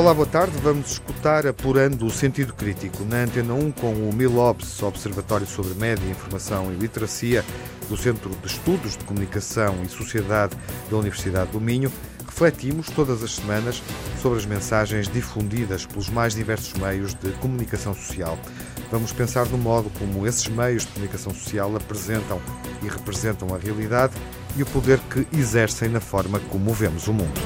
Olá, boa tarde. Vamos escutar apurando o sentido crítico na Antena 1 com o MILOBS, Observatório sobre Média, Informação e Literacia do Centro de Estudos de Comunicação e Sociedade da Universidade do Minho. Refletimos todas as semanas sobre as mensagens difundidas pelos mais diversos meios de comunicação social. Vamos pensar no modo como esses meios de comunicação social apresentam e representam a realidade e o poder que exercem na forma como vemos o mundo.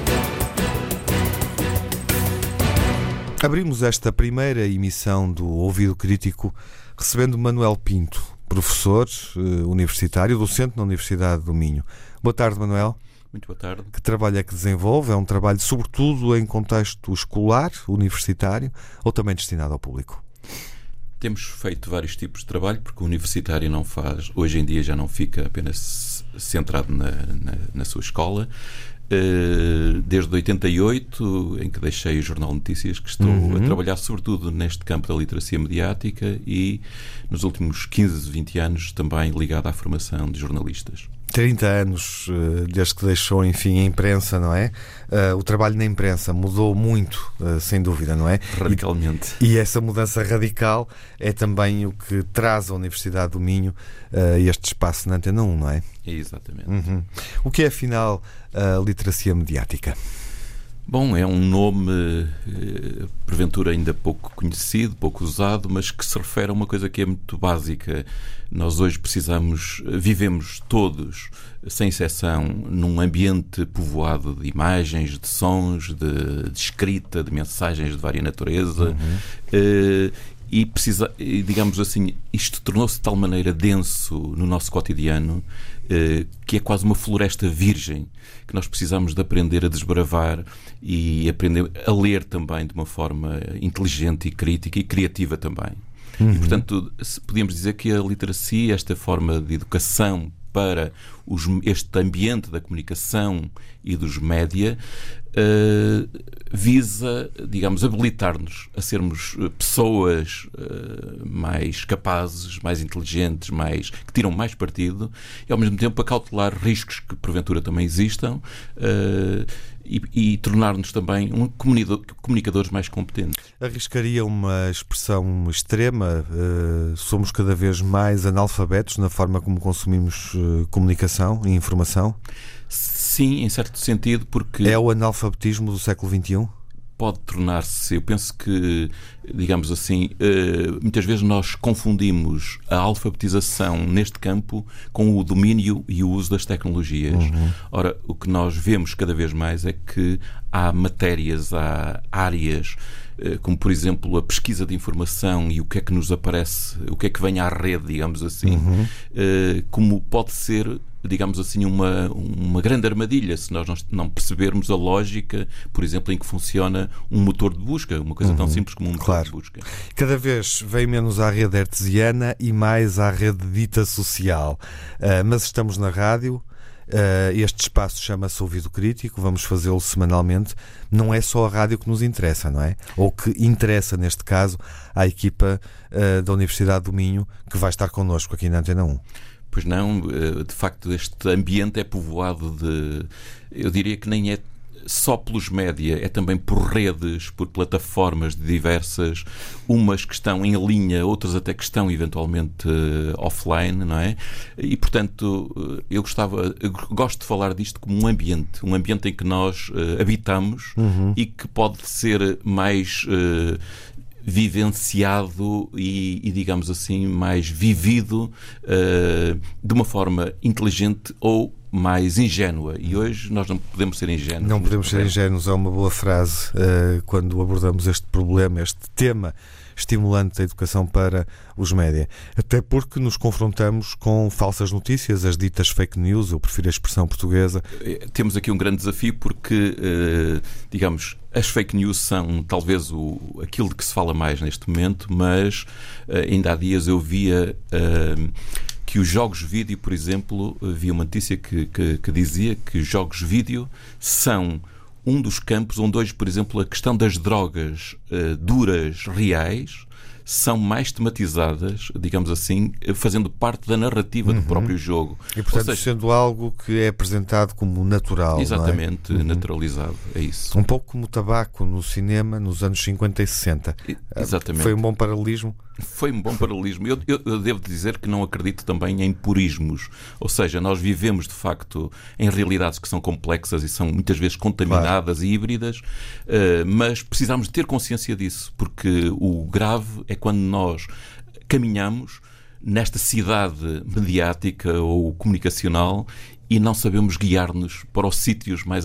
Abrimos esta primeira emissão do Ouvido Crítico recebendo Manuel Pinto, professor eh, universitário, docente na Universidade do Minho. Boa tarde, Manuel. Muito boa tarde. Que trabalho é que desenvolve? É um trabalho sobretudo em contexto escolar, universitário ou também destinado ao público? Temos feito vários tipos de trabalho, porque o universitário não faz, hoje em dia já não fica apenas centrado na, na, na sua escola, desde 88, em que deixei o Jornal Notícias, que estou uhum. a trabalhar sobretudo neste campo da literacia mediática e nos últimos 15, 20 anos também ligado à formação de jornalistas. 30 anos eh, desde que deixou, enfim, a imprensa, não é? Uh, o trabalho na imprensa mudou muito, uh, sem dúvida, não é? Radicalmente. E, e, essa mudança radical é também o que traz à Universidade do Minho uh, este espaço na Antena 1, não é? é exatamente. Uhum. O que é, afinal, a literacia mediática? Bom, é um nome, eh, porventura ainda pouco conhecido, pouco usado, mas que se refere a uma coisa que é muito básica. Nós hoje precisamos, vivemos todos, sem exceção, num ambiente povoado de imagens, de sons, de, de escrita, de mensagens de vária natureza. Uhum. Eh, e precisa, digamos assim, isto tornou-se de tal maneira denso no nosso cotidiano eh, que é quase uma floresta virgem que nós precisamos de aprender a desbravar e aprender a ler também de uma forma inteligente e crítica e criativa também. Uhum. E, portanto, podíamos dizer que a literacia, esta forma de educação para os, este ambiente da comunicação e dos média uh, visa, digamos, habilitar-nos a sermos eh, pessoas uh, mais capazes, mais inteligentes, mais que tiram mais partido e ao mesmo tempo a cautelar riscos que porventura também existam. Uh, e, e tornar-nos também um comunicadores mais competentes. Arriscaria uma expressão extrema? Uh, somos cada vez mais analfabetos na forma como consumimos uh, comunicação e informação? Sim, em certo sentido, porque. É o analfabetismo do século XXI? pode tornar-se, eu penso que, digamos assim, eh, muitas vezes nós confundimos a alfabetização neste campo com o domínio e o uso das tecnologias. Uhum. Ora, o que nós vemos cada vez mais é que há matérias, há áreas como por exemplo a pesquisa de informação e o que é que nos aparece, o que é que vem à rede, digamos assim, uhum. Eh, como pode ser digamos assim, uma, uma grande armadilha se nós não percebermos a lógica, por exemplo, em que funciona um motor de busca, uma coisa uhum, tão simples como um motor claro. de busca. Cada vem vem menos à rede artesiana e mais à rede dita social. Uh, mas estamos na rádio. Uh, este espaço chama-se Ouvido Crítico, vamos fazê-lo semanalmente. Não é só a rádio que nos interessa, não é? Ou que interessa, neste caso, à equipa uh, da Universidade do Minho, que vai estar connosco aqui na Antena 1. Pois não, eh, de facto, este ambiente é povoado de. Eu diria que nem é só pelos média, é também por redes, por plataformas diversas, umas que estão em linha, outras até que estão eventualmente uh, offline, não é? E portanto, uh, eu gostava, eu gosto de falar disto como um ambiente, um ambiente em que nós uh, habitamos uhum. e que pode ser mais vivenciado e, e, digamos assim, mais vivido uh, de uma forma inteligente ou mais ingênua. E hoje nós não podemos ser ingênuos. Não podemos ser ingênuos, é uma boa frase uh, quando abordamos este problema, este tema estimulante da educação para os média. Até porque nos confrontamos com falsas notícias, as ditas fake news, eu prefiro a expressão portuguesa. Eh, temos aqui um grande desafio porque, uh, digamos, as fake news são talvez o, aquilo de que se fala mais neste momento, mas uh, ainda há dias eu via uh, que os jogos vídeo, por exemplo, havia uma notícia que, que, que dizia que os jogos vídeo são um dos campos onde hoje, por exemplo, a questão das drogas uh, duras reais são mais tematizadas, digamos assim, fazendo parte da narrativa uhum. do próprio jogo. E, portanto, seja, sendo algo que é apresentado como natural. Exatamente, é? uhum. naturalizado. É isso. Um pouco como o tabaco no cinema nos anos 50 e 60. Exatamente. Foi um bom paralelismo? Foi um bom paralelismo. Eu, eu, eu, devo dizer que não acredito também em purismos. Ou seja, nós vivemos de facto em realidades que são complexas e são muitas vezes contaminadas claro. e híbridas, uh, mas precisamos de ter consciência disso, porque o grave é quando nós caminhamos nesta cidade mediática ou comunicacional e não sabemos guiar-nos para os sítios mais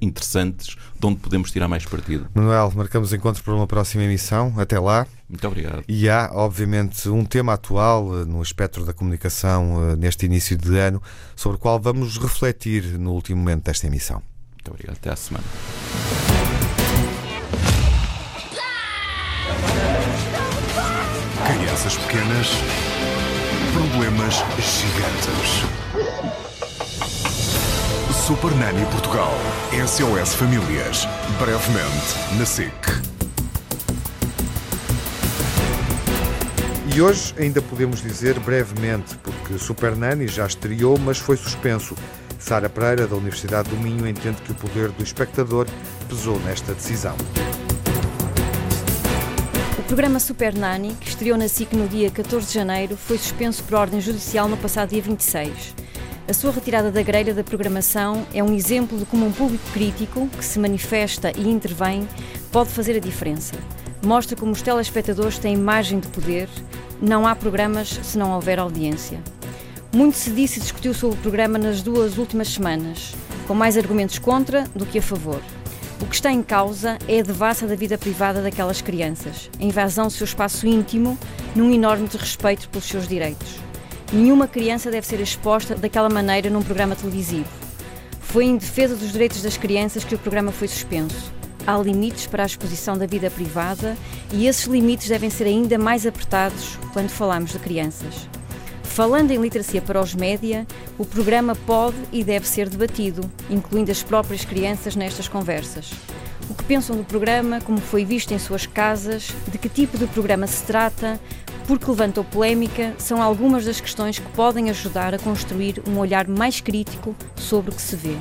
interessantes de onde podemos tirar mais partido. Manuel, marcamos encontros para uma próxima emissão. Até lá. Muito obrigado. E há, obviamente, um tema atual eh, no espectro da comunicação eh, neste início de ano, sobre o qual vamos refletir no último momento desta emissão. Muito obrigado. Até à semana. Pequenas, problemas gigantes. Super Nani Portugal. SOS Famílias. Brevemente na SIC. E hoje ainda podemos dizer brevemente, porque Super Nani já estreou, mas foi suspenso. Sara Pereira, da Universidade do Minho, entende que o poder do espectador pesou nesta decisão. Programa Super Nani, que estreou na SIC no dia 14 de janeiro, foi suspenso por ordem judicial no passado dia 26. A sua retirada da grelha da programação é um exemplo de como um público crítico, que se manifesta e intervém, pode fazer a diferença. Mostra como os telespectadores têm margem de poder. Não há programas se não houver audiência. Muito se disse e discutiu sobre o programa nas duas últimas semanas, com mais argumentos contra do que a favor. O que está em causa é a devassa da vida privada daquelas crianças, a invasão do seu espaço íntimo, num enorme desrespeito pelos seus direitos. Nenhuma criança deve ser exposta daquela maneira num programa televisivo. Foi em defesa dos direitos das crianças que o programa foi suspenso. Há limites para a exposição da vida privada e esses limites devem ser ainda mais apertados quando falamos de crianças. Falando em literacia para os média, o programa pode e deve ser debatido, incluindo as próprias crianças nestas conversas. O que pensam do programa, como foi visto em suas casas, de que tipo de programa se trata, porque levantou polémica, são algumas das questões que podem ajudar a construir um olhar mais crítico sobre o que se vê.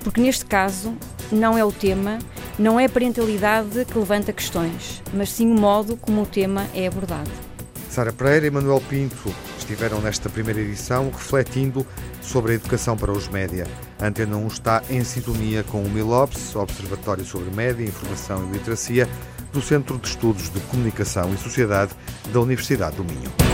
Porque neste caso, não é o tema, não é a parentalidade que levanta questões, mas sim o modo como o tema é abordado. Sara Pereira e Manuel Pinto estiveram nesta primeira edição refletindo sobre a educação para os média. A Antena 1 está em sintonia com o MILOPS, Observatório sobre Média, Informação e Literacia, do Centro de Estudos de Comunicação e Sociedade da Universidade do Minho.